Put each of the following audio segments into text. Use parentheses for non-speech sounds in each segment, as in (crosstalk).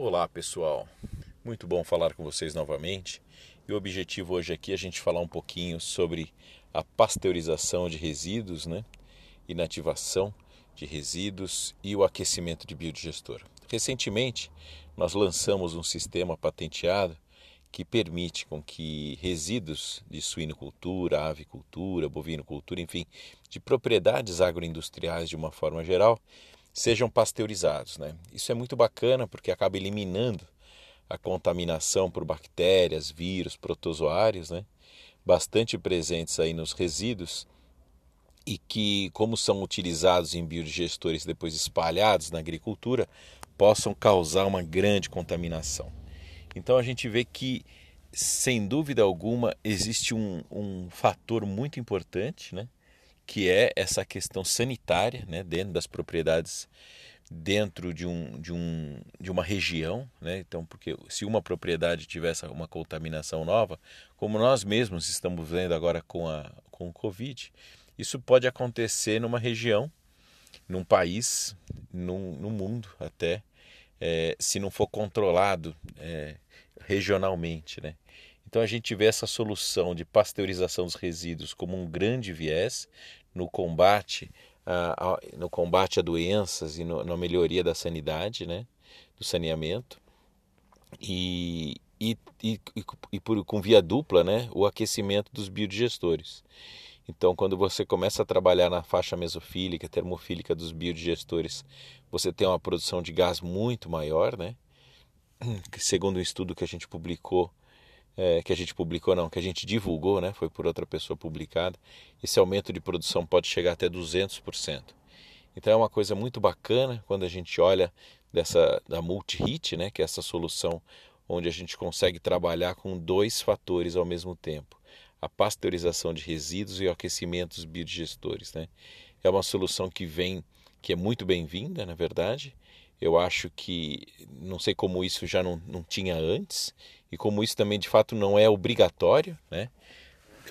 Olá pessoal, muito bom falar com vocês novamente. E o objetivo hoje aqui é a gente falar um pouquinho sobre a pasteurização de resíduos, né? inativação de resíduos e o aquecimento de biodigestor. Recentemente, nós lançamos um sistema patenteado que permite com que resíduos de suinocultura, avicultura, bovinocultura, enfim, de propriedades agroindustriais de uma forma geral, sejam pasteurizados. Né? Isso é muito bacana porque acaba eliminando a contaminação por bactérias, vírus, protozoários, né? bastante presentes aí nos resíduos e que, como são utilizados em biodigestores depois espalhados na agricultura, possam causar uma grande contaminação. Então a gente vê que, sem dúvida alguma, existe um, um fator muito importante, né? Que é essa questão sanitária né? dentro das propriedades dentro de, um, de, um, de uma região, né? então porque se uma propriedade tivesse uma contaminação nova, como nós mesmos estamos vendo agora com, a, com o Covid, isso pode acontecer numa região, num país, num, no mundo até, é, se não for controlado é, regionalmente. Né? Então a gente vê essa solução de pasteurização dos resíduos como um grande viés no combate a, a, no combate a doenças e no, na melhoria da sanidade, né? do saneamento. E, e, e, e por, com via dupla né? o aquecimento dos biodigestores. Então, quando você começa a trabalhar na faixa mesofílica, termofílica dos biodigestores, você tem uma produção de gás muito maior, né? (clears throat) Segundo um estudo que a gente publicou, é, que a gente publicou não, que a gente divulgou, né? Foi por outra pessoa publicada. Esse aumento de produção pode chegar até 200%. Então é uma coisa muito bacana quando a gente olha dessa da multi-hit, né? Que é essa solução onde a gente consegue trabalhar com dois fatores ao mesmo tempo a pasteurização de resíduos e o aquecimento dos biodigestores. Né? É uma solução que vem, que é muito bem-vinda, na verdade. Eu acho que, não sei como isso já não, não tinha antes, e como isso também de fato não é obrigatório, né?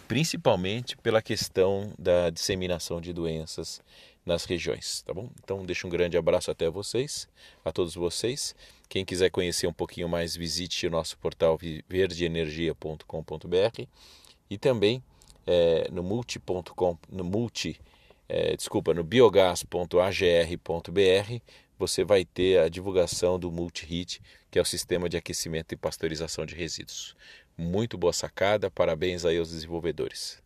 principalmente pela questão da disseminação de doenças nas regiões, tá bom? Então deixo um grande abraço até vocês, a todos vocês. Quem quiser conhecer um pouquinho mais, visite o nosso portal verdeenergia.com.br e também é, no multi.com, no multi, é, desculpa, no biogás.agr.br você vai ter a divulgação do Multi-Hit, que é o sistema de aquecimento e pasteurização de resíduos. Muito boa sacada, parabéns aí aos desenvolvedores.